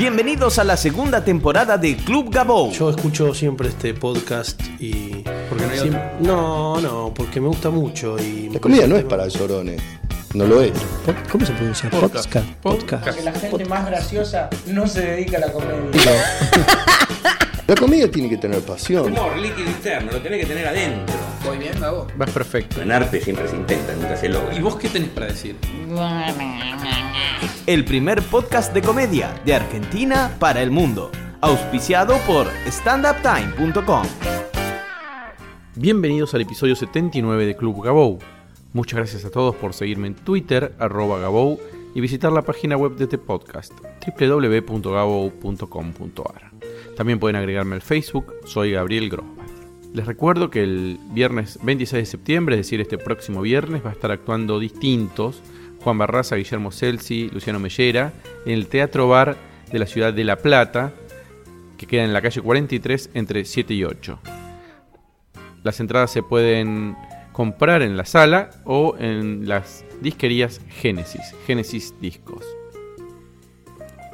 Bienvenidos a la segunda temporada de Club Gabou. Yo escucho siempre este podcast y. Porque no hay Siem- otro. no, no, porque me gusta mucho y. La comida no es para llorones. No lo es. ¿Cómo se pronuncia? Podcast. Podcast. Que la gente más graciosa no se dedica a la comedia. La comida tiene que tener pasión. Humor líquido interno, lo tenés que tener adentro. Voy bien, Gabo. Vas perfecto. En arte siempre se intenta, nunca se logra. ¿Y vos qué tenés para decir? El primer podcast de comedia de Argentina para el mundo. Auspiciado por standuptime.com. Bienvenidos al episodio 79 de Club Gabou. Muchas gracias a todos por seguirme en Twitter, arroba Gabou, y visitar la página web de este podcast, www.gabou.com.ar. También pueden agregarme al Facebook, soy Gabriel Grosbach. Les recuerdo que el viernes 26 de septiembre, es decir, este próximo viernes, va a estar actuando distintos Juan Barraza, Guillermo Celsi, Luciano Mellera, en el Teatro Bar de la ciudad de La Plata, que queda en la calle 43 entre 7 y 8. Las entradas se pueden comprar en la sala o en las disquerías Génesis, Génesis Discos.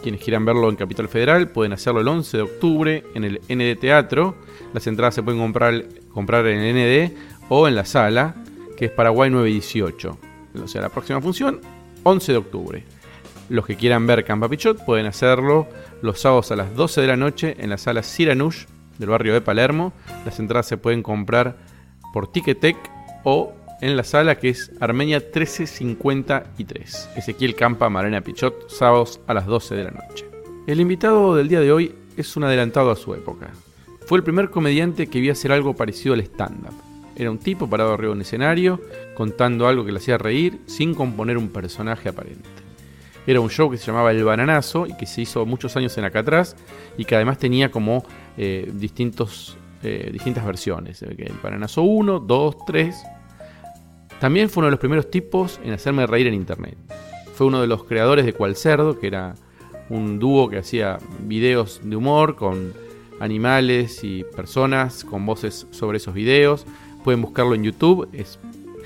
Quienes quieran verlo en Capital Federal pueden hacerlo el 11 de octubre en el ND Teatro. Las entradas se pueden comprar, comprar en el ND o en la sala, que es Paraguay 918. O sea, la próxima función, 11 de octubre. Los que quieran ver Campa Pichot pueden hacerlo los sábados a las 12 de la noche en la sala Siranush del barrio de Palermo. Las entradas se pueden comprar por Ticketek o en la sala que es Armenia 1353. Ezequiel Campa, Marena Pichot, sábados a las 12 de la noche. El invitado del día de hoy es un adelantado a su época. Fue el primer comediante que vio hacer algo parecido al stand-up. Era un tipo parado arriba de un escenario, contando algo que le hacía reír, sin componer un personaje aparente. Era un show que se llamaba El Bananazo y que se hizo muchos años en acá atrás y que además tenía como eh, distintos, eh, distintas versiones. El Bananazo 1, 2, 3. También fue uno de los primeros tipos en hacerme reír en internet. Fue uno de los creadores de Cual Cerdo, que era un dúo que hacía videos de humor con animales y personas con voces sobre esos videos. Pueden buscarlo en YouTube, es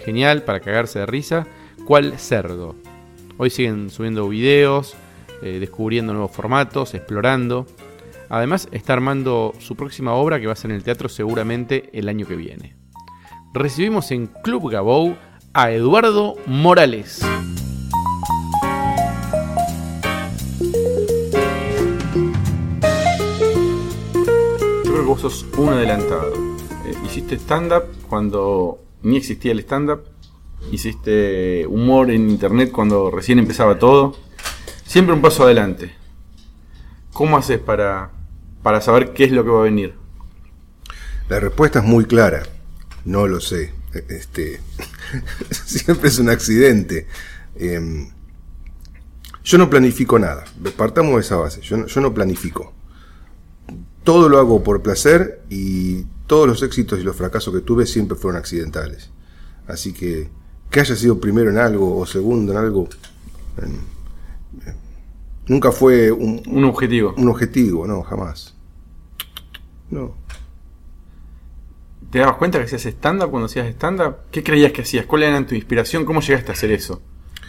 genial para cagarse de risa. Cual Cerdo. Hoy siguen subiendo videos, eh, descubriendo nuevos formatos, explorando. Además está armando su próxima obra que va a ser en el teatro seguramente el año que viene. Recibimos en Club Gabou a Eduardo Morales. Yo creo que vos sos un adelantado. Eh, hiciste stand-up cuando ni existía el stand-up. Hiciste humor en internet cuando recién empezaba todo. Siempre un paso adelante. ¿Cómo haces para, para saber qué es lo que va a venir? La respuesta es muy clara. No lo sé. Este, siempre es un accidente. Em, yo no planifico nada. Partamos de esa base. Yo no, yo no planifico. Todo lo hago por placer y todos los éxitos y los fracasos que tuve siempre fueron accidentales. Así que que haya sido primero en algo o segundo en algo, em, nunca fue un, Un objetivo. un objetivo, no, jamás. No. ¿Te dabas cuenta que hacías stand-up cuando hacías stand-up? ¿Qué creías que hacías? ¿Cuál era tu inspiración? ¿Cómo llegaste a hacer eso?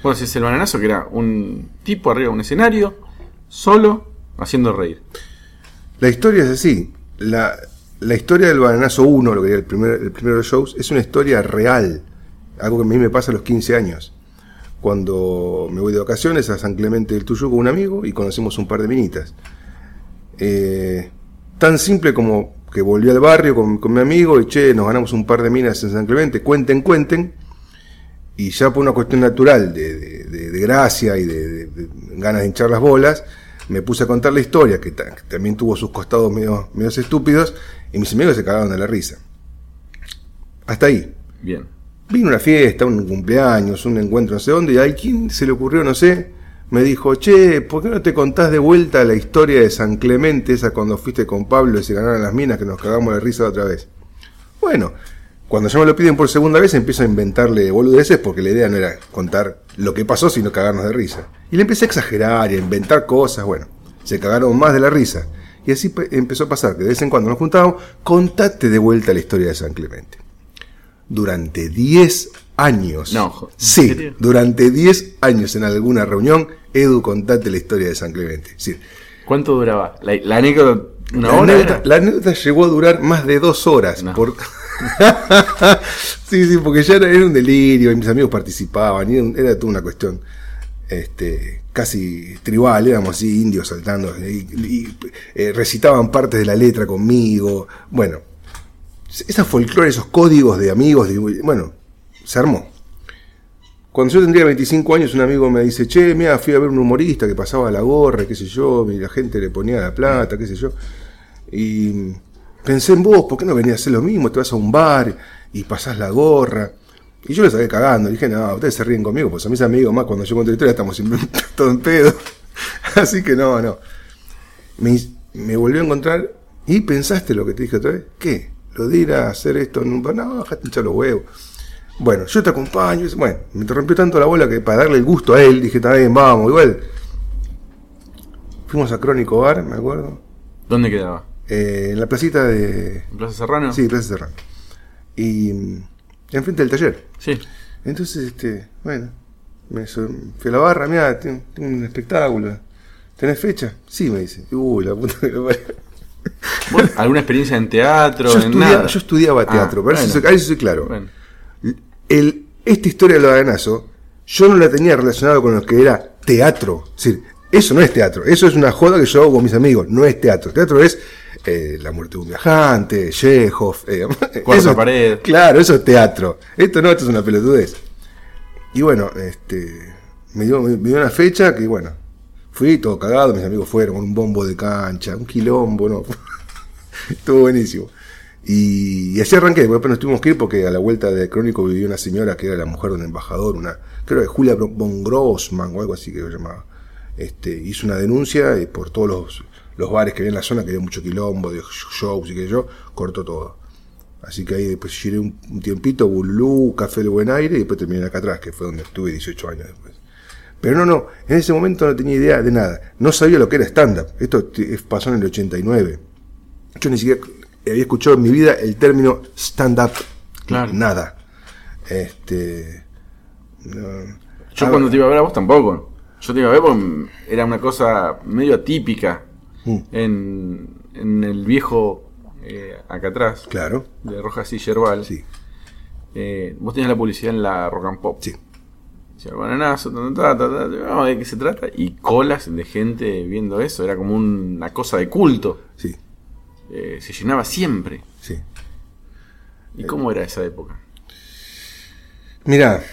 Vos hacías el bananazo, que era un tipo arriba de un escenario, solo, haciendo reír. La historia es así. La, la historia del Bananazo 1, lo que era el, el primero de los shows, es una historia real. Algo que a mí me pasa a los 15 años. Cuando me voy de vacaciones a San Clemente del Tuyú con un amigo y conocemos un par de minitas. Eh, tan simple como que volví al barrio con, con mi amigo y che, nos ganamos un par de minas en San Clemente, cuenten, cuenten. Y ya por una cuestión natural de, de- de- de gracia y de, ganas de hinchar las bolas, me puse a contar la historia, que, ta- que también tuvo sus costados medio, medios estúpidos, y mis amigos se cagaron de la risa. Hasta ahí. Bien. Vino una fiesta, un cumpleaños, un encuentro no sé dónde, y ahí quién se le ocurrió, no sé, me dijo, che, ¿por qué no te contás de vuelta la historia de San Clemente, esa cuando fuiste con Pablo y se ganaron las minas, que nos cagamos de risa otra vez? Bueno, cuando ya me lo piden por segunda vez, empiezo a inventarle boludeces porque la idea no era contar lo que pasó, sino cagarnos de risa. Y le empecé a exagerar y a inventar cosas, bueno, se cagaron más de la risa. Y así pe- empezó a pasar, que de vez en cuando nos juntábamos, contate de vuelta la historia de San Clemente. Durante 10 años. No, jo- ¿en Sí, durante 10 años en alguna reunión, Edu, contate la historia de San Clemente. Decir, ¿Cuánto duraba? La, la anécdota, una La hora. anécdota, la anécdota llegó a durar más de dos horas. No. por- sí, sí, porque ya era, era un delirio y mis amigos participaban. y era, era toda una cuestión este, casi tribal. Éramos así, indios saltando. Y, y, eh, recitaban partes de la letra conmigo. Bueno, esa folclore, esos códigos de amigos. de- bueno, se armó. Cuando yo tendría 25 años, un amigo me dice, che, mira, fui a ver un humorista que pasaba la gorra, qué sé yo, y la gente le ponía la plata, qué sé yo. Y pensé en vos, ¿por qué no venías a hacer lo mismo? Te vas a un bar y pasás la gorra. Y yo le saqué cagando, dije, no, ustedes se ríen conmigo, pues a mis amigos más cuando yo cuento la historia estamos todo en pedo. Así que no, no. Me, me volvió a encontrar y pensaste lo que te dije otra vez. ¿Qué? ¿Lo de ir a hacer esto en un bar? No, dejate hinchar los huevos. Bueno, yo te acompaño. Bueno, me rompió tanto la bola que para darle el gusto a él, dije, bien, vamos, igual. Fuimos a Crónico Bar, me acuerdo. ¿Dónde quedaba? eh, en la placita de. ¿En Plaza Serrano? Sí, Plaza Serrano. Y mm, enfrente del taller. Sí. Entonces, este, bueno, me fui a la barra, mira, tengo, tengo un espectáculo. ¿Tenés fecha? Sí, me dice. Uy, la puta que lo parió. ¿Vos, ¿Alguna experiencia en teatro? Yo, en estudia- nada? yo estudiaba Ah, teatro, pero bueno. eso, ahí soy claro. Bueno. El, esta historia del baganazo, yo no la tenía relacionada con lo que era teatro. Es decir, eso no es teatro, eso es una joda que yo hago con mis amigos, no es teatro. Teatro es eh, La muerte de un viajante, Chekhov. eh, eso- pared. Claro, eso es teatro. Esto no, esto es una pelotudez. Y bueno, este, me dio, me dio una fecha que, bueno, fui todo cagado, mis amigos fueron con un bombo de cancha, un quilombo, ¿no? Estuvo buenísimo. Y, así arranqué, después nos tuvimos que ir porque a la vuelta de Crónico vivía una señora que era la mujer de un embajador, una, creo que Julia von Grossman o algo así que se llamaba. Este, hizo una denuncia y por todos los, los bares que había en la zona, que había mucho quilombo, de shows y que yo, cortó todo. Así que ahí después giré un, un tiempito, Bulú, Café del Buen Aire y después terminé acá atrás, que fue donde estuve 18 años después. Pero no, no, en ese momento no tenía idea de nada. No sabía lo que era stand-up. Esto pasó en el 89. Yo ni siquiera había escuchado en mi vida el término stand-up. Claro. Nada. Este. no. Yo Ah, cuando te iba a ver a vos tampoco. Yo te iba a ver porque era una cosa medio atípica Mm. en, en el viejo eh, acá atrás, Claro, de Rojas y Yerbal. sí, Eh, vos tenías la publicidad en la Rock and Pop. sí. Decía, bananazo, ta, ta, ta, de qué se trata. Y colas de gente viendo eso. Era como un- una cosa de culto. Eh, se llenaba siempre. sí. ¿Y cómo era esa época? Mira,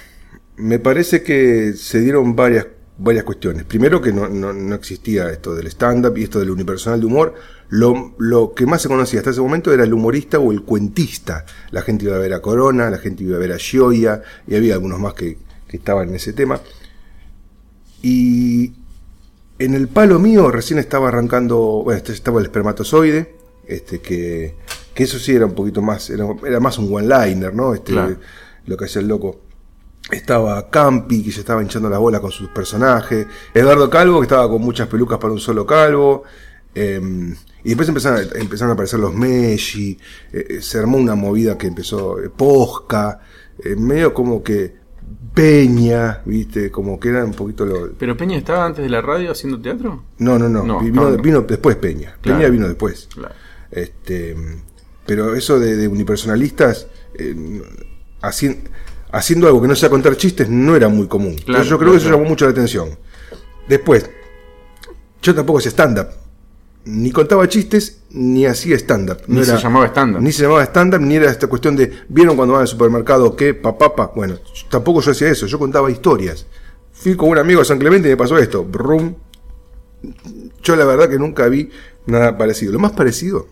me parece que se dieron varias, varias cuestiones. Primero que no, no- no existía esto del stand-up y esto del unipersonal de humor. Lo, lo que más se conocía hasta ese momento era el humorista o el cuentista. La gente iba a ver a Corona, la gente iba a ver a Gioia, y había algunos más que, que estaban en ese tema. Y en el palo mío recién estaba arrancando, bueno, este estaba el espermatozoide, este que, que eso sí era un poquito más, era, era más un one-liner, ¿no? Este, Claro. Lo que hacía el loco. Estaba Campi, que se estaba hinchando la bola con sus personajes. Eduardo Calvo, que estaba con muchas pelucas para un solo calvo. eh, y después empezaron, a- empezaron a aparecer los Messi. eh, eh, se armó una movida que empezó eh, Posca. eh, medio como que Peña, ¿viste? Como que era un poquito lo. ¿Pero Peña estaba antes de la radio haciendo teatro? No, no, no. No, vino, no, no. vino después Peña. Claro. Peña vino después. Claro. Este, pero eso de, de unipersonalistas, eh, haci- haciendo algo que no sea contar chistes, no era muy común. Entonces Claro, yo creo claro, que eso claro. llamó mucho la atención. Después, yo tampoco hacía stand-up. Ni contaba chistes, ni hacía stand-up. Ni se llamaba stand-up. Ni se llamaba stand-up, ni era esta cuestión de, ¿vieron cuando van al supermercado qué? Papá, Bueno, tampoco yo hacía eso, yo contaba historias. Fui con un amigo a San Clemente y me pasó esto. Brum. Yo la verdad que nunca vi nada parecido. Lo más parecido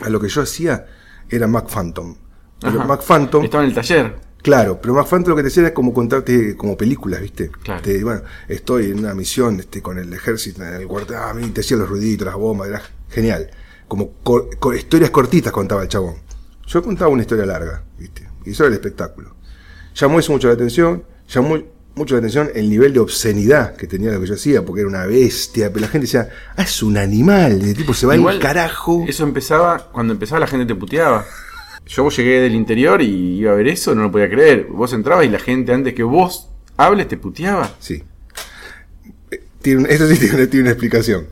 a lo que yo hacía era Mac Phantom. Pero. Mac Phantom, Estaba en el taller. claro, pero Mac Phantom lo que te hacía es como contarte como películas, ¿viste? Claro. Te- bueno, estoy en una misión este, con el ejército en el cuartel, ah, te hacía los ruiditos, las bombas, era genial. Como co- historias cortitas contaba el chabón. Yo contaba una historia larga, ¿viste? Y eso era el espectáculo. Llamó eso mucho la atención, llamó mucho la atención el nivel de obscenidad que tenía lo que yo hacía, porque era una bestia, pero la gente decía, ah, es un animal, el tipo se va Igual, al carajo. Eso empezaba, cuando empezaba la gente te puteaba. Yo llegué del interior y iba a ver eso, no lo podía creer. Vos entrabas y la gente antes que vos hables te puteaba. Sí. Eh, Tiene, eso sí tiene, tiene una explicación.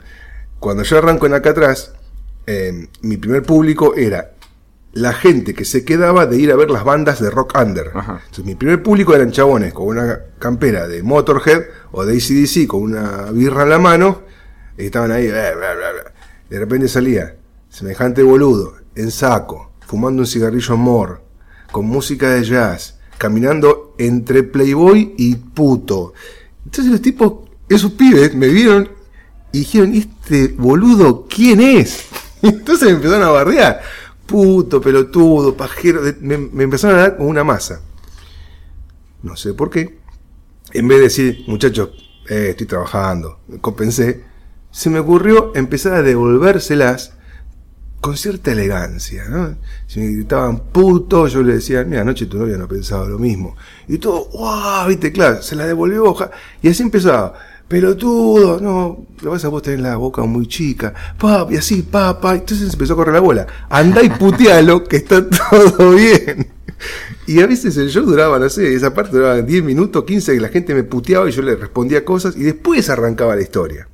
cuando yo arranco en acá atrás, eh, mi primer público era la gente que se quedaba de ir a ver las bandas de rock under. Ajá. Entonces, mi primer público eran chabones con una campera de Motorhead o de ACDC con una birra en la mano y estaban ahí. bla, bla, bla, bla. De repente salía semejante boludo, en saco, fumando un cigarrillo mor, con música de jazz, caminando entre Playboy y puto. Entonces los tipos, esos pibes, me vieron y dijeron, ¿este boludo quién es? Entonces me empezaron a barrear. Puto, pelotudo, pajero. Me, me empezaron a dar como una masa. No sé por qué. En vez de decir, muchachos, eh, estoy trabajando, compensé, se me ocurrió empezar a devolvérselas con cierta elegancia, ¿no? Si me gritaban puto, yo le decía, mira, anoche tu novia no pensaba lo mismo. Y todo, wow, viste, claro, se la devolvió, y así empezaba. Pelotudo, no, lo vas a vos tener la boca muy chica, pap, y así, papá, entonces empezó a correr la bola. Andá y putealo, que está todo bien. Y a veces el show duraba, no sé, esa parte duraba 10 minutos, 15, que la gente me puteaba y yo le respondía cosas, y después arrancaba la historia.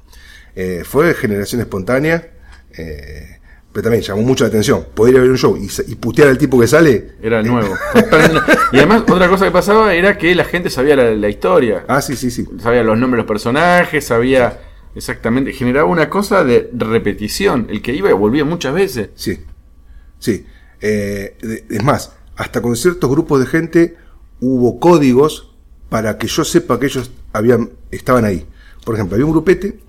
Eh, fue generación espontánea, eh, pero también llamó mucho la atención. Poder ir a ver un show y, putear al tipo que sale. Era nuevo. y además, otra cosa que pasaba era que la gente sabía la, la historia. Ah, sí, sí, sí. Sabía los nombres de los personajes, sabía exactamente. Generaba una cosa de repetición. El que iba y volvía muchas veces. Sí. Sí. Eh, es más, hasta con ciertos grupos de gente hubo códigos para que yo sepa que ellos habían, estaban ahí. Por ejemplo, había un grupete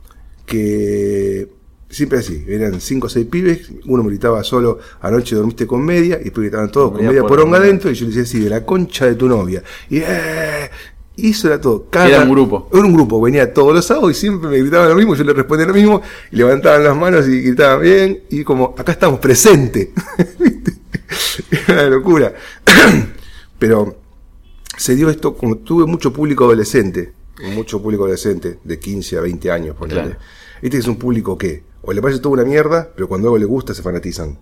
que siempre así, eran cinco o seis pibes, uno me gritaba solo, anoche dormiste con media, y después gritaban todos con Media poronga. adentro, y yo le decía así, de la concha de tu novia. Y, eh, y eso era todo. Cada- Era un grupo. Era un grupo, venía todos los sábados y siempre me gritaban lo mismo, yo le respondía lo mismo, y levantaban las manos y gritaban bien, y como, acá estamos presentes. ¿Viste? Era una locura. Pero se dio esto, como tuve mucho público adolescente, mucho público adolescente, de 15 a 20 años, ponele. Claro. Este es un público que, o le parece toda una mierda, pero cuando algo le gusta se fanatizan.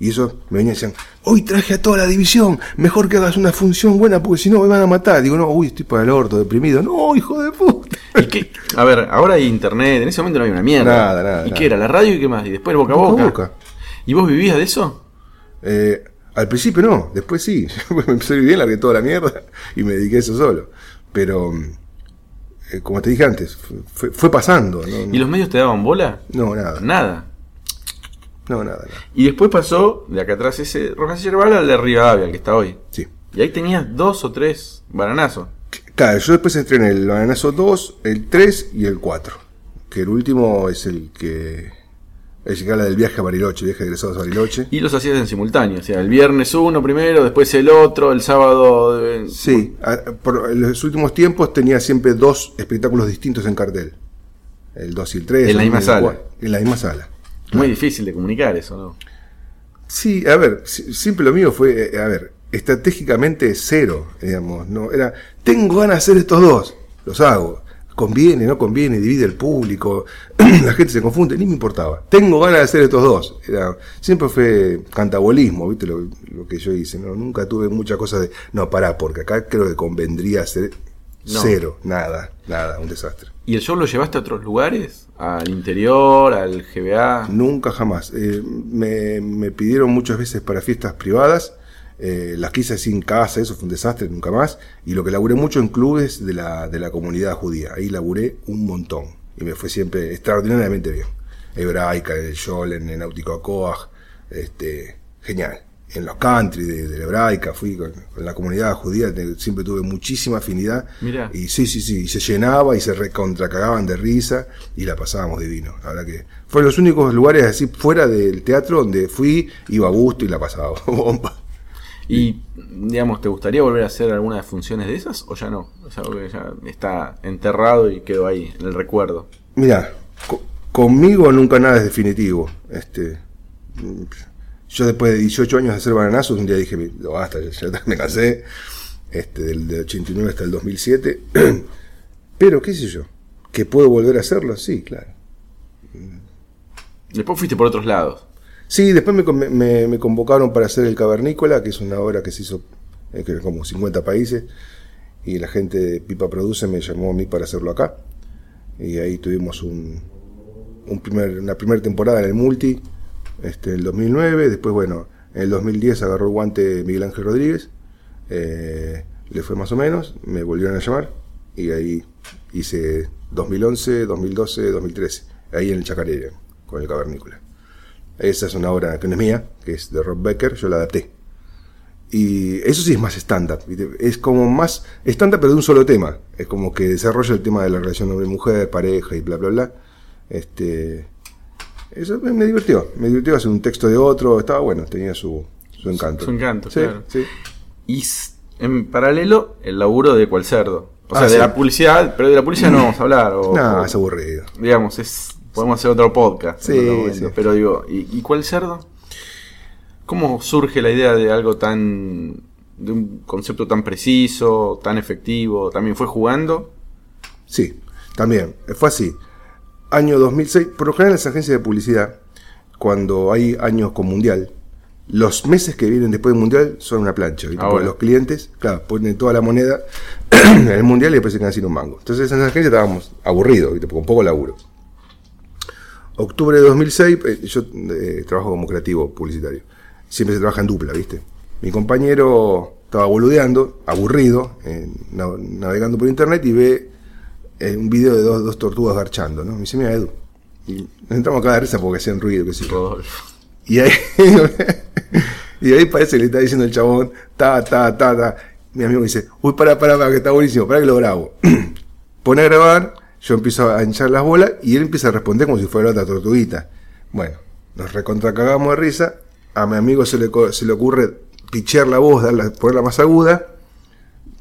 Y eso me venían y decían, hoy traje a toda la división, mejor que hagas una función buena porque si no me van a matar. Digo, no, uy, estoy para el orto, deprimido. No, hijo de puta. ¿Y qué? A ver, ahora hay internet. En ese momento no había una mierda. Nada, nada, ¿Y nada. qué era? ¿La radio y qué más? Y después boca a Boca a boca. boca. ¿Y vos vivías de eso? Eh, al principio no, después sí. me empecé a ir bien, largué toda la mierda y me dediqué a eso solo. Pero, mm, eh, como te dije antes, fue, pasando. ¿no? ¿Y los medios te daban bola? No, nada. Nada. No, nada, nada. Y después pasó de acá atrás ese Rojas y Yerbal al de Rivadavia, el que está hoy. Sí. Y ahí tenías dos o tres bananazos. Claro, yo después entré en el Bananazo 2, el 3 y el 4. Que el último es el que. El habla del viaje a Bariloche, viaje de egresados a Bariloche. Y los hacías en simultáneo. O sea, el viernes uno primero, después el otro, el sábado. eh, Sí, por en los últimos tiempos tenía siempre dos espectáculos distintos en cartel. El 2 y el 3. En la misma sala. En la misma sala. Muy difícil de comunicar eso, ¿no? Sí, a ver, si- siempre lo mío fue, eh, a ver, estratégicamente cero, digamos, no era, tengo ganas de hacer estos dos, los hago, conviene, no conviene, divide el público, la gente se confunde, ni me importaba, tengo ganas de hacer estos dos, era, siempre fue cantabolismo, viste lo, lo que yo hice, no, nunca tuve mucha cosa de, no, pará, porque acá creo que convendría hacer No. cero, nada, nada, un desastre. ¿Y el show lo llevaste a otros lugares? ¿Al interior? ¿Al GBA? Nunca jamás. Eh, me, me pidieron muchas veces para fiestas privadas. Eh, las quise sin casa, eso fue un desastre, nunca más. Y lo que laburé mucho en clubes de la, de la comunidad judía. Ahí laburé un montón. Y me fue siempre extraordinariamente bien. Hebraica, en el Scholen, en Náutico Acoag. Este, genial. En los country de, de la hebraica, fui con, con la comunidad judía, siempre tuve muchísima afinidad. Mirá. Y sí, sí, sí, y se llenaba y se recontracagaban de risa y la pasábamos divino. La verdad que fueron los únicos lugares así fuera del teatro donde fui, iba a gusto y la pasaba bomba. ¿Y, digamos, te gustaría volver a hacer alguna de funciones de esas o ya no? O sea, porque ya está enterrado y quedó ahí, en el recuerdo. Mira, co- conmigo nunca nada es definitivo. Este, yo después de 18 años de hacer bananazos, un día dije, "Mi- basta, ya, ya me cansé. Este, del, del 89 hasta el 2007. Pero, qué sé yo, que puedo volver a hacerlo, sí, claro. Después fuiste por otros lados. Sí, después me, me- me convocaron para hacer El Cavernícola, que es una obra que se hizo en que- como 50 países, y la gente de Pipa Produce me llamó a mí para hacerlo acá. Y ahí tuvimos un, primer, una primera temporada en el Multi, este, en el 2009. Después, bueno, en el 2010 agarró el guante Miguel Ángel Rodríguez. eh, le fue más o menos, me volvieron a llamar y ahí hice 2011, 2012, 2013, ahí en el Chacarera, con el Cavernícola. Esa es una obra que no es mía, que es de Rob Becker, yo la adapté. Y eso sí es más ¿viste? es como más stand-up pero de un solo tema. Es como que desarrolla el tema de la relación hombre-mujer, pareja y bla, bla, bla. Este, eso me, me divirtió, me divirtió hacer un texto de otro, estaba bueno, tenía su, su encanto. Su encanto, Sí, claro. sí. Y en paralelo, el laburo de cual cerdo. O Ah, sea, de la publicidad, pero de la publicidad no vamos a hablar. O, No, o- es aburrido. digamos, es podemos hacer otro podcast. Sí, momento. Pero digo, ¿y, y cuál cerdo? ¿Cómo surge la idea de algo tan. de un concepto tan preciso, tan efectivo? ¿También fue jugando? Sí, también. Fue así. Año 2006, por lo general en las agencias de publicidad, cuando hay años con mundial, los meses que vienen después del mundial son una plancha. los clientes, claro, ponen toda la moneda en el mundial y después se quedan sin un mango. Entonces en esa agencia estábamos aburridos, ¿viste? con poco laburo. Octubre de 2006, eh, yo eh, trabajo como creativo publicitario. Siempre se trabaja en dupla, ¿viste? Mi compañero estaba boludeando, aburrido, eh, nav- navegando por internet y ve un video de dos, dos tortugas garchando, ¿no? Me dice, mira, Edu. Y nos entramos acá de risa porque hacían ruido, yo. Rodolfo. Y ahí, y ahí parece que le está diciendo el chabón, ta, ta, ta, ta. Mi amigo me dice, uy, para, para, para, que está buenísimo, para que lo grabo. Pone a grabar, yo empiezo a hinchar las bolas y él empieza a responder como si fuera otra tortuguita. Bueno, nos recontracagamos de risa. A mi amigo se le, se le ocurre pichear la voz, darla, ponerla más aguda.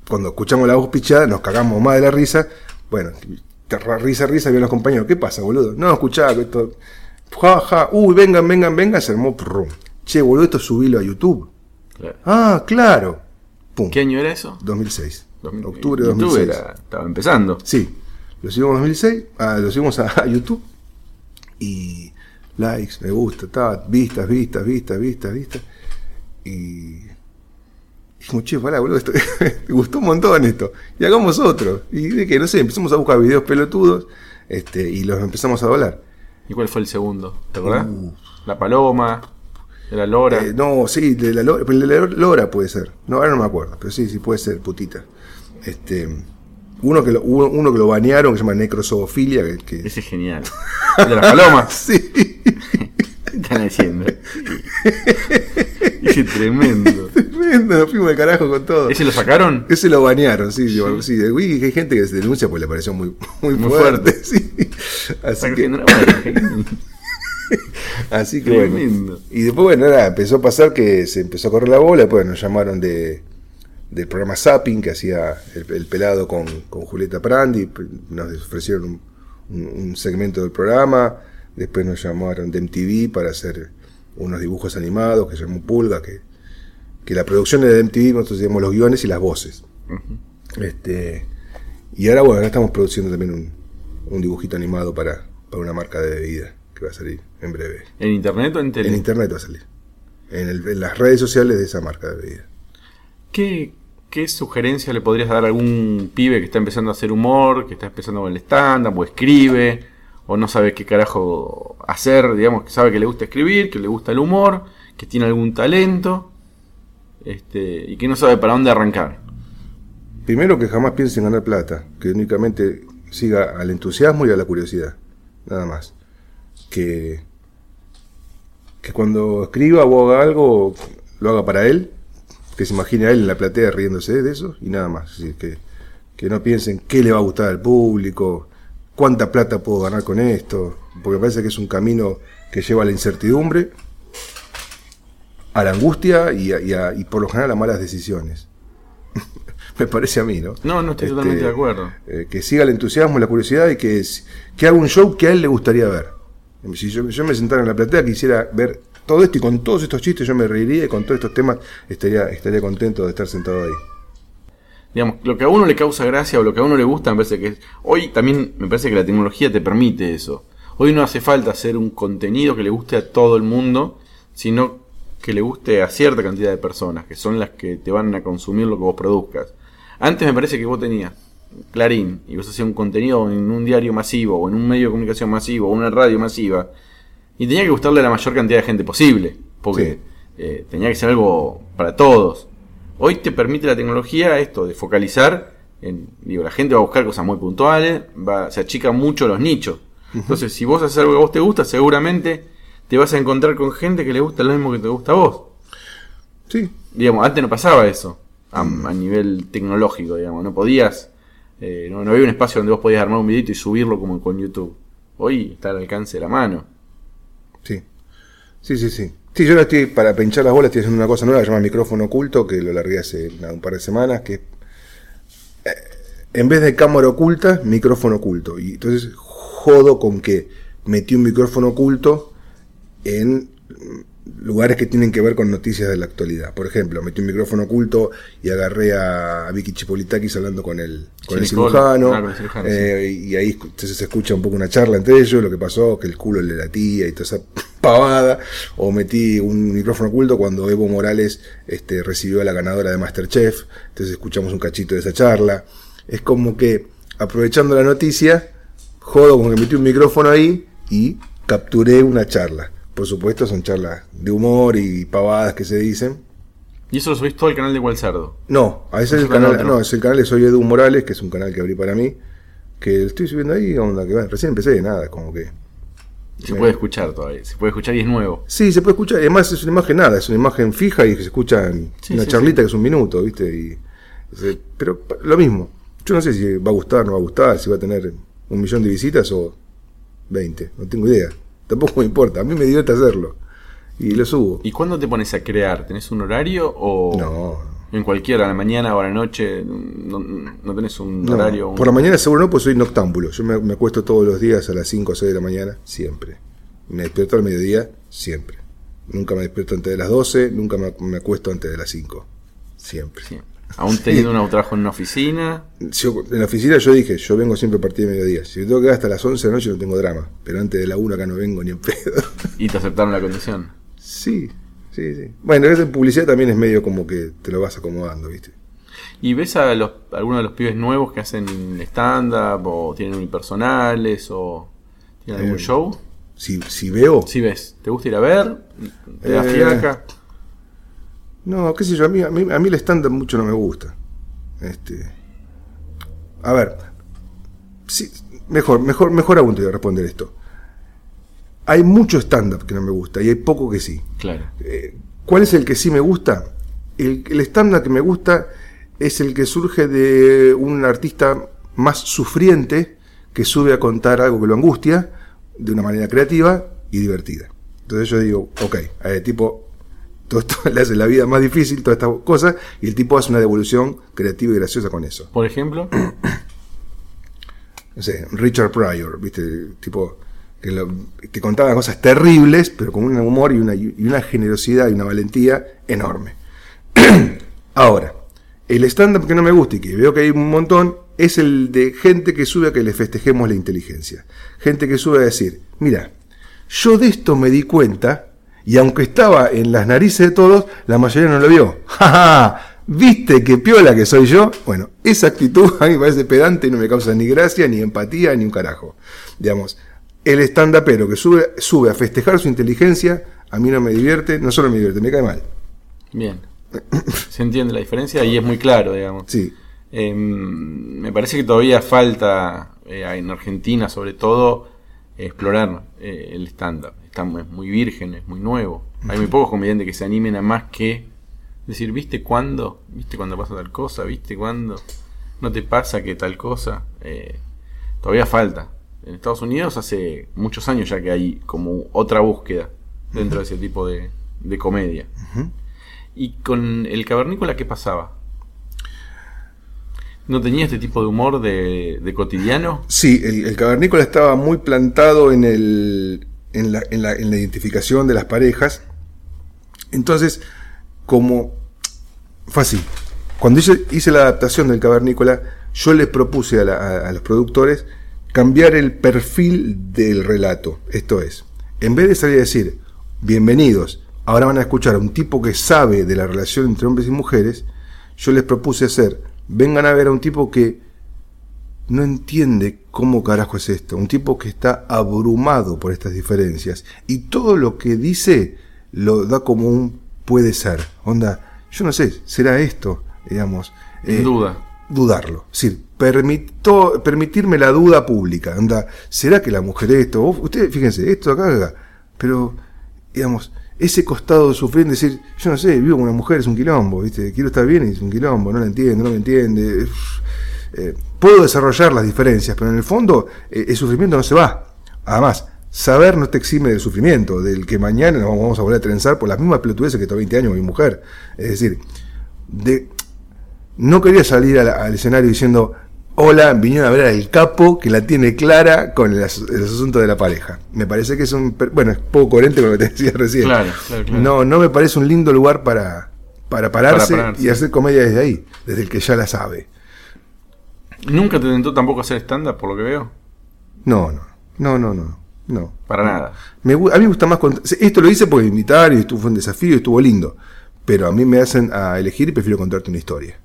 Cuando escuchamos la voz pichada, nos cagamos más de la risa. Bueno, risa, risa, vienen los compañeros. ¿Qué pasa, boludo? No, escuchá, que esto. Ja, ja, uy, vengan, vengan, vengan, se armó. prum. Che, boludo, esto subilo a YouTube. Claro. Ah, claro. Pum. ¿Qué año era eso? 2006. 2000. Octubre de YouTube 2006. era- estaba empezando. Sí, lo subimos en 2006, ah, lo subimos a, a YouTube y likes, me gusta, ta, vistas, vistas, vistas, vistas, vistas. Y dijimos, che, pará, boludo, esto, me gustó un montón esto. Y hagamos otro. Y de que, no sé, empezamos a buscar videos pelotudos este, y los empezamos a doblar. ¿Y cuál fue el segundo? ¿Te acordás? La paloma, la lora. Eh, no, sí, de la, Lora, de la Lora puede ser. No, ahora no me acuerdo, pero sí, sí puede ser, putita. Este, uno que lo, uno, uno que lo banearon, que se llama necrosofilia, que, que- Ese es genial. ¿El de la paloma? sí. ¿Qué están haciendo? Ese es tremendo. Tremendo, nos fuimos de carajo con todo. ¿Ese lo sacaron? Ese lo banearon, sí, sí. Uy, hay gente que se denuncia porque le pareció muy, muy, Muy fuerte. fuerte. sí. Así que, así que bueno. Tremendo. Y después, bueno, nada, empezó a pasar que se empezó a correr la bola, después nos llamaron de del programa Zapping que hacía el, el pelado con, con Julieta Prandi, nos ofrecieron un, un- un segmento del programa, después nos llamaron de MTV para hacer unos dibujos animados que se llamó Pulga, que, que la producción era de MTV, nosotros hacíamos los guiones y las voces. este Y ahora, bueno, ahora estamos produciendo también un, un dibujito animado para, para una marca de bebida que va a salir en breve. ¿En internet o en tele? En internet va a salir. En, el- en las redes sociales de esa marca de bebida. ¿Qué, ¿Qué sugerencia le podrías dar a algún pibe que está empezando a hacer humor, que está empezando con el stand-up, o escribe, o no sabe qué carajo hacer, digamos, que sabe que le gusta escribir, que le gusta el humor, que tiene algún talento, este, y que no sabe para dónde arrancar? Primero que jamás piense en ganar plata, que únicamente siga al entusiasmo y a la curiosidad, nada más. Que, que cuando escriba o haga algo, lo haga para él, que se imagine a él en la platea riéndose de eso y nada más. Es decir, que, que no piensen qué le va a gustar al público, cuánta plata puedo ganar con esto, porque me parece que es un camino que lleva a la incertidumbre, a la angustia y, a- y a- y por lo general a malas decisiones. me parece a mí, ¿no? No, no estoy Este, totalmente de acuerdo. eh, que siga el entusiasmo, la curiosidad y que, que haga un show que a él le gustaría ver. Si yo, yo me sentara en la platea, quisiera ver todo esto y con todos estos chistes yo me reiría y con todos estos temas estaría, estaría contento de estar sentado ahí. Digamos, lo que a uno le causa gracia o lo que a uno le gusta, me parece que es. Hoy también me parece que la tecnología te permite eso. Hoy no hace falta hacer un contenido que le guste a todo el mundo, sino que le guste a cierta cantidad de personas, que son las que te van a consumir lo que vos produzcas. Antes me parece que vos tenías Clarín y vos hacías un contenido en un diario masivo o en un medio de comunicación masivo o una radio masiva y tenía que gustarle a la mayor cantidad de gente posible porque eh, tenía que ser algo para todos. Hoy te permite la tecnología esto de focalizar en, digo, la gente va a buscar cosas muy puntuales, va, se achica mucho los nichos. Entonces, si vos haces algo que a vos te gusta, seguramente te vas a encontrar con gente que le gusta lo mismo que te gusta a vos. Sí, Digamos, antes no pasaba eso a, a nivel tecnológico, digamos, no podías, eh, no, no había un espacio donde vos podías armar un videito y subirlo como con YouTube. Hoy está al alcance de la mano. Sí. Sí, sí, sí. Yo ahora estoy, para pinchar las bolas, estoy haciendo una cosa nueva que se llama micrófono oculto, que lo largué hace un par de semanas, que eh, en vez de cámara oculta, micrófono oculto. Y entonces jodo con que metí un micrófono oculto en lugares que tienen que ver con noticias de la actualidad. Por ejemplo, metí un micrófono oculto y agarré a Vicky Chipolitakis hablando con el, con el cirujano. Con el cirujano, eh, y ahí se escucha un poco una charla entre ellos, lo que pasó, que el culo le latía y toda esa pavada. O metí un micrófono oculto cuando Evo Morales este, recibió a la ganadora de Masterchef. Entonces escuchamos un cachito de esa charla. Es como que, aprovechando la noticia, jodo con que metí un micrófono ahí y capturé una charla. Por supuesto, son charlas de humor y pavadas que se dicen. Y eso lo subís todo al canal de Igual Cerdo. No, a ese Es el canal otro. no, es el canal de Soy Edu Morales, que es un canal que abrí para mí, que estoy subiendo ahí, onda que bueno, recién empecé, nada, como que. Se Me- puede escuchar todavía, se puede escuchar y es nuevo. Sí, se puede escuchar, además es una imagen nada, es una imagen fija y que se escucha en Sí, una sí, charlita que es un minuto, ¿viste? Y, pero lo mismo, yo no sé si va a gustar, no va a gustar, si va a tener un millón de visitas o 20, no tengo idea, tampoco me importa, a mí me divierte hacerlo y lo subo. ¿Y cuándo te pones a crear? ¿Tenés un horario o No, en cualquiera, a la mañana o a la noche? No, no tenés un No, horario. un- por la mañana seguro no, pues soy noctámbulo. Yo me, me acuesto todos los días a las 5 o 6 de la mañana, siempre. Me despierto al mediodía, siempre. Nunca me despierto antes de las 12, nunca me, me acuesto antes de las 5. Siempre. Aún teniendo un trabajo en una oficina. Yo- en la oficina yo dije, yo vengo siempre a partir de mediodía. Si me tengo que quedar hasta las 11 de la noche no tengo drama. Pero antes de la 1 acá no vengo ni en pedo. Y te aceptaron la condición. sí, sí, sí. Bueno, en publicidad también es medio como que te lo vas acomodando, ¿viste? ¿Y ves a los, algunos de los pibes nuevos que hacen stand-up o tienen unipersonales o tienen algún Eh, show? Si, si veo... Sí ves. ¿Te gusta ir a ver? ¿Te da Eh, fiaca? No, qué sé yo, a mí, a mí, a mí el estándar mucho no me gusta. Este, a ver, sí, mejor, mejor, mejor aún te voy a responder esto. Hay mucho stand-up que no me gusta y hay poco que sí. Claro. Eh, ¿Cuál es el que sí me gusta? El, el stand-up que me gusta es el que surge de un artista más sufriente que sube a contar algo que lo angustia de una manera creativa y divertida. Entonces yo digo, ok, a tipo todo esto le hace la vida más difícil, todas estas cosas, y el tipo hace una devolución creativa y graciosa con eso. Por ejemplo, No sé, Richard Pryor, ¿viste? El tipo que, lo- que contaba cosas terribles, pero con un humor y una, y una generosidad y una valentía enorme. Ahora, el stand-up que no me gusta y que veo que hay un montón es el de gente que sube a que le festejemos la inteligencia. Gente que sube a decir, mira, yo de esto me di cuenta y aunque estaba en las narices de todos, la mayoría no lo vio. ¡Ja, ja! ¿Viste qué piola que soy yo? Bueno, esa actitud a mí me parece pedante y no me causa ni gracia, ni empatía, ni un carajo. Digamos, el stand-upero que sube, sube a festejar su inteligencia, a mí no me divierte, no solo me divierte, me cae mal. bien. Se entiende la diferencia y es muy claro, digamos. Sí, Eh, me parece que todavía falta, eh, en Argentina sobre todo, explorar eh, el stand-up. Está muy, muy virgen, es muy nuevo. Hay muy pocos comediantes que se animen a más que decir, ¿viste cuándo? ¿Viste cuándo pasa tal cosa? ¿Viste cuándo? ¿No te pasa que tal cosa? Eh, todavía falta. En Estados Unidos hace muchos años ya que hay como otra búsqueda dentro de ese tipo de, de comedia. ¿Y con el cavernícola qué pasaba? ¿No tenía este tipo de humor de, de cotidiano? Sí, el, el cavernícola estaba muy plantado en, el, en, la, en, la, en la identificación de las parejas. Entonces, como fue así. Cuando hice, la adaptación del cavernícola, yo les propuse a, la- a los productores cambiar el perfil del relato. Esto es, en vez de salir a decir, bienvenidos, ahora van a escuchar a un tipo que sabe de la relación entre hombres y mujeres, yo les propuse hacer, vengan a ver a un tipo que no entiende cómo carajo es esto. Un tipo que está abrumado por estas diferencias y todo lo que dice lo da como un puede ser. Onda, yo no sé, será esto, digamos. Eh, duda. dudarlo. Es decir, permito, permitirme la duda pública. Onda, ¿será que la mujer esto? Ustedes, fíjense, esto acá, acá. Pero, digamos, ese costado de sufrir, decir, yo no sé, vivo con una mujer, es un quilombo, ¿viste? Quiero estar bien y es un quilombo, no la entiendo, no me entiende. Eh, puedo desarrollar las diferencias, pero en el fondo eh, el sufrimiento no se va. Además, saber no te exime del sufrimiento, del que mañana nos vamos a volver a trenzar por las mismas pelotudeces que estos 20 años mi mujer. Es decir, de, no quería salir al, al escenario diciendo, hola, vinieron a ver al capo que la tiene clara con el, as- el asunto de la pareja. Me parece que es un... Bueno, es poco coherente con lo que te decía recién. Claro, claro, claro. No, no me parece un lindo lugar para, para pararse, Para pararse. y hacer comedia desde ahí, desde el que ya la sabe. ¿Nunca te tentó tampoco hacer stand-up, por lo que veo? No, no, no, no, no. no. Para nada. Me a mí me gusta más... Esto lo hice porque me invitaron y estuvo, fue un desafío y estuvo lindo. Pero a mí me hacen a elegir y prefiero contarte una historia.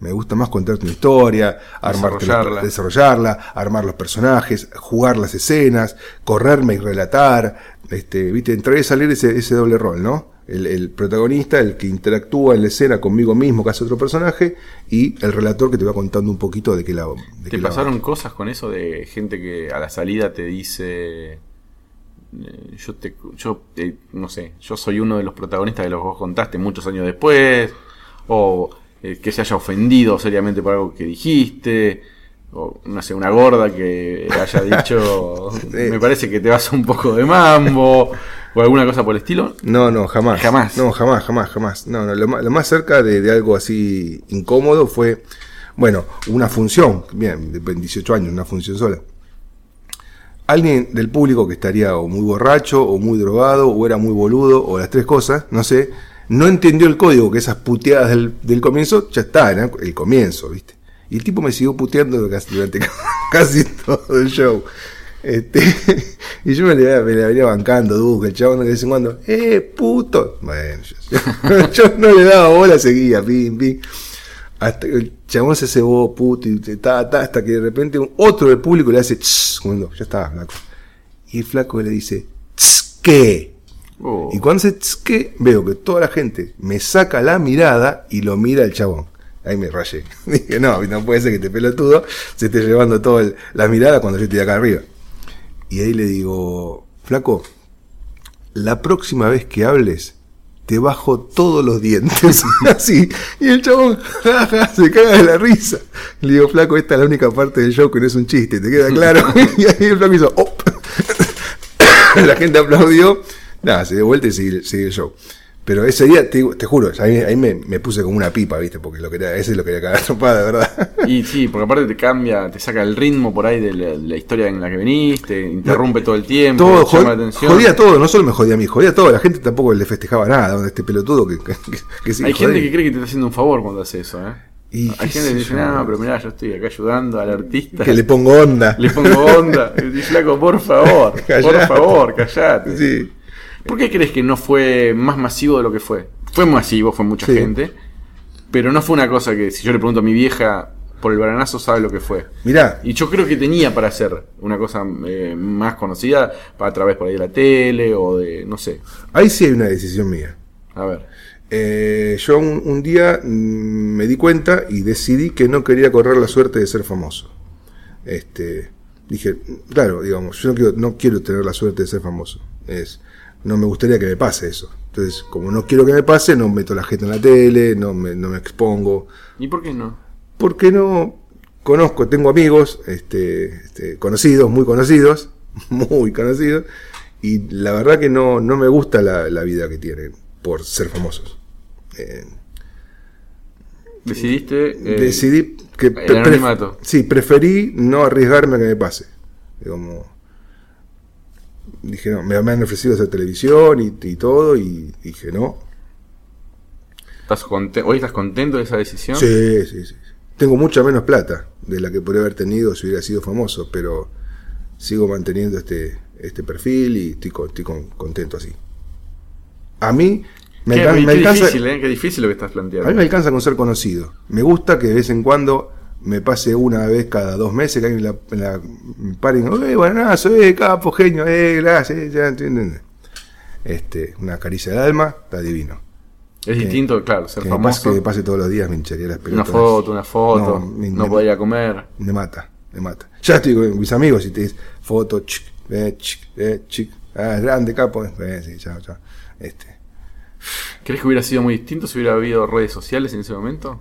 Me gusta más contarte una historia, Desarrollarla. desarrollarla, armar los personajes, jugar las escenas, correrme y relatar, este, viste, entrar y salir ese, ese doble rol, ¿no? El, el protagonista, el que interactúa en la escena conmigo mismo, que hace otro personaje, y el relator que te va contando un poquito de qué lado. ¿Te qué pasaron cosas con eso de gente que a la salida te dice... eh, Yo te, yo eh, no sé, yo soy uno de los protagonistas de los que vos contaste muchos años después, o eh, que se haya ofendido seriamente por algo que dijiste, o no sé, una gorda que haya dicho, me parece que te vas un poco de mambo, o alguna cosa por el estilo. No, no, jamás. Jamás. No, jamás, jamás, jamás. No, no, lo, ma- lo más cerca de, de algo así incómodo fue, bueno, una función, bien, de 18 años, una función sola. Alguien del público que estaría o muy borracho, o muy drogado, o era muy boludo, o las tres cosas, no sé, no entendió el código, que esas puteadas del, del comienzo ya está, el comienzo, ¿viste? Y el tipo me siguió puteando durante casi todo el show. Este, y yo me le, me la venía bancando, Duque, el chabón de vez en cuando, ¡eh, puto! Bueno, yo, yo no le daba bola, seguía, pim, pim. Hasta que el chabón se cebó, puto, y ta, ta, hasta que de repente otro del público le hace, diciendo, ya está, flaco. Y el flaco le dice, "Tss, ¿qué? Oh, Y cuando se "Tss, ¿qué? veo que toda la gente me saca la mirada y lo mira el chabón. Ahí me rayé. Dije, no, no puede ser que este pelotudo se esté llevando toda la mirada cuando yo estoy acá arriba. Y ahí le digo, flaco, la próxima vez que hables, te bajo todos los dientes. Así. Y el chabón ja, se caga de la risa. Le digo, flaco, esta es la única parte del show que no es un chiste, ¿te queda claro? y ahí el flaco hizo, "Op". la gente aplaudió. Nada, se dio vuelta y sigue, sigue el show. Pero ese día, te, te juro, ahí, ahí me, me puse como una pipa, ¿viste? Porque lo quería, ese lo quería cagar trompada, de verdad. Y sí, porque aparte te cambia, te saca el ritmo por ahí de la, de la historia en la que veniste, interrumpe todo el tiempo, todo, llama jod- la atención. jodía todo, no solo me jodía a mí, jodía todo. La gente tampoco le festejaba nada este pelotudo que, que, que- Hay gente que cree que te está haciendo un favor cuando hace eso, ¿eh? Y Hay gente que dice, no, pero mirá, yo estoy acá ayudando al artista. Que le pongo onda. Le pongo onda. Y dice, flaco, por favor, por Callate. favor, callate. Sí. ¿Por qué crees que no fue más masivo de lo que fue? Fue masivo, fue mucha Sí. gente, pero no fue una cosa que si yo le pregunto a mi vieja por el baranazo sabe lo que fue. Mirá, Y yo creo que tenía para hacer una cosa eh, más conocida a través por ahí de la tele o de, no sé. ahí sí hay una decisión mía. A ver. Eh, yo un, un día mm, me di cuenta y decidí que no quería correr la suerte de ser famoso. Este, dije, claro, digamos, yo no quiero, no quiero tener la suerte de ser famoso. Es, no me gustaría que me pase eso. Entonces, como no quiero que me pase, no meto la gente en la tele, no me, no me expongo. ¿Y por qué no? Porque no conozco, tengo amigos, este, este, conocidos, muy conocidos, muy conocidos, y la verdad que no, no me gusta la, la vida que tienen por ser famosos. Eh, Decidiste. eh, decidí que el pre- sí, preferí no arriesgarme a que me pase. Como dije, no, me, me han ofrecido hacer televisión y, y todo, y dije, no. ¿estás ¿Hoy estás contento de esa decisión? Sí, sí, sí. Tengo mucha menos plata de la que podría haber tenido si hubiera sido famoso, pero sigo manteniendo este, este perfil y estoy, estoy con- contento así. A mí me, Qué, alcan- qué alcanza, difícil, ¿eh? Qué difícil lo que estás a planteando. mí me alcanza con ser conocido. Me gusta que de vez en cuando me pase una vez cada dos meses que alguien la, la, me pare y diga, eh, buenazo, eh, capo, genio, eh, gracias, ya entienden. Este, una caricia del alma, está divino. Es distinto, claro, ser Que me, pase, famoso. que me pase todos los días me hincharía las Una foto, una foto, No, no, me- a comer. Me mata, me mata. Ya estoy con mis amigos y te dicen foto, chic, eh, chic, eh, chic. Ah, grande, capo. Eh, sí, chao, chao. Este. ¿Crees que hubiera sido muy distinto si hubiera habido redes sociales en ese momento?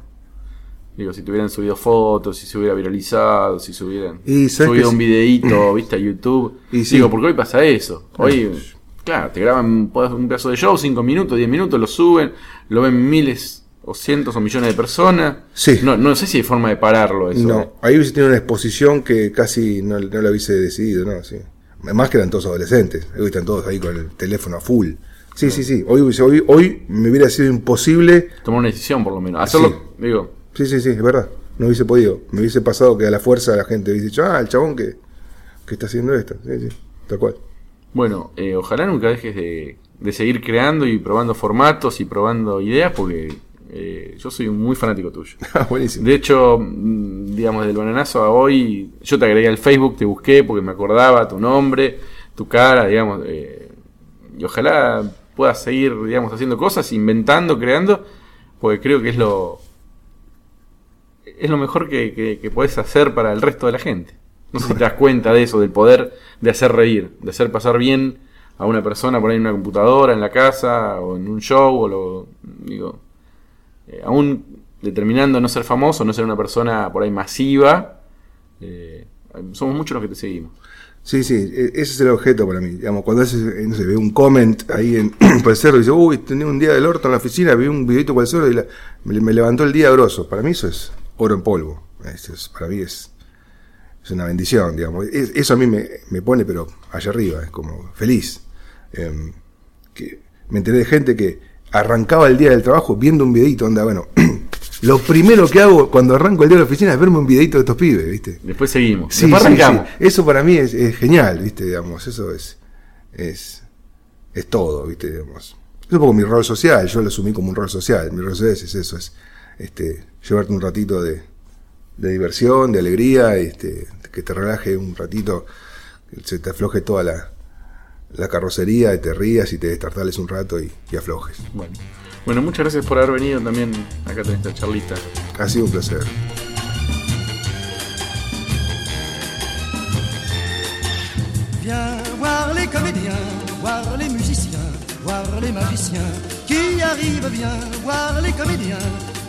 Digo, si te hubieran subido fotos, si se hubiera viralizado, si se hubieran Y, ¿sabes subido un sí? videíto, viste, a YouTube. Y sí. Digo, porque hoy pasa eso. Hoy, claro, te graban un pedazo de show, 5 minutos, 10 minutos, lo suben, lo ven miles o cientos o millones de personas. Sí. No, no sé si hay forma de pararlo eso. No, ahí hubiese tenido una exposición que casi no, no la hubiese decidido, ¿no? Sí. Más que eran todos adolescentes. Hoy están todos ahí con el teléfono a full. Sí, sí, sí. Hoy, hoy, hoy me hubiera sido imposible. Tomar una decisión, por lo menos. Hacerlo, digo, Sí, sí, sí, es verdad. No hubiese podido. Me hubiese pasado que a la fuerza la gente hubiese dicho, ah, el chabón que, que está haciendo esto. Sí, sí, tal cual. Bueno, eh, ojalá nunca dejes de, de seguir creando y probando formatos y probando ideas porque eh, yo soy muy fanático tuyo. Ah, buenísimo. De hecho, mm, digamos, del bananazo a hoy, yo te agregué al Facebook, te busqué porque me acordaba tu nombre, tu cara, digamos, eh, y ojalá puedas seguir, digamos, haciendo cosas, inventando, creando, porque creo que es lo es lo mejor que, que, que podés hacer para el resto de la gente. No sé si te das cuenta de eso, del poder de hacer reír, de hacer pasar bien a una persona por ahí en una computadora, en la casa, o en un show, o lo digo, eh, aún determinando no ser famoso, no ser una persona por ahí masiva, eh, somos muchos los que te seguimos. Sí, sí, e- ese es el objeto para mí. Digamos, cuando haces, eh, no sé, ve un comment ahí en, cerro y dice, uy, tenía un día del orto en la oficina, vi un videito cerro y la- me, me levantó el día grosso. Para mí eso es oro en polvo. Es- para mí es, es una bendición, digamos. Es- eso a mí me, me pone, pero allá arriba, es como feliz. Em, que me enteré de gente que arrancaba el día del trabajo viendo un videito, onda, bueno, lo primero que hago cuando arranco el día de la oficina es verme un videito de estos pibes, ¿viste? Después seguimos. Sí, Después sí, arrancamos. sí. Eso para mí es, es genial, ¿viste? Digamos, eso es, es, es todo, ¿viste? Digamos. Es un poco mi rol social, yo lo asumí como un rol social. Mi rol social es eso, es este, llevarte un ratito de, de diversión, de alegría, este, que te relaje un ratito, que se te afloje toda la, la carrocería, y te rías y te destartales un rato y, y aflojes. Bueno. bueno, muchas gracias por haber venido también acá en esta charlita. Ha sido un placer. Viens voir les comédiens, voir les musiciens, voir les magiciens qui arrivent. Viens voir les comédiens,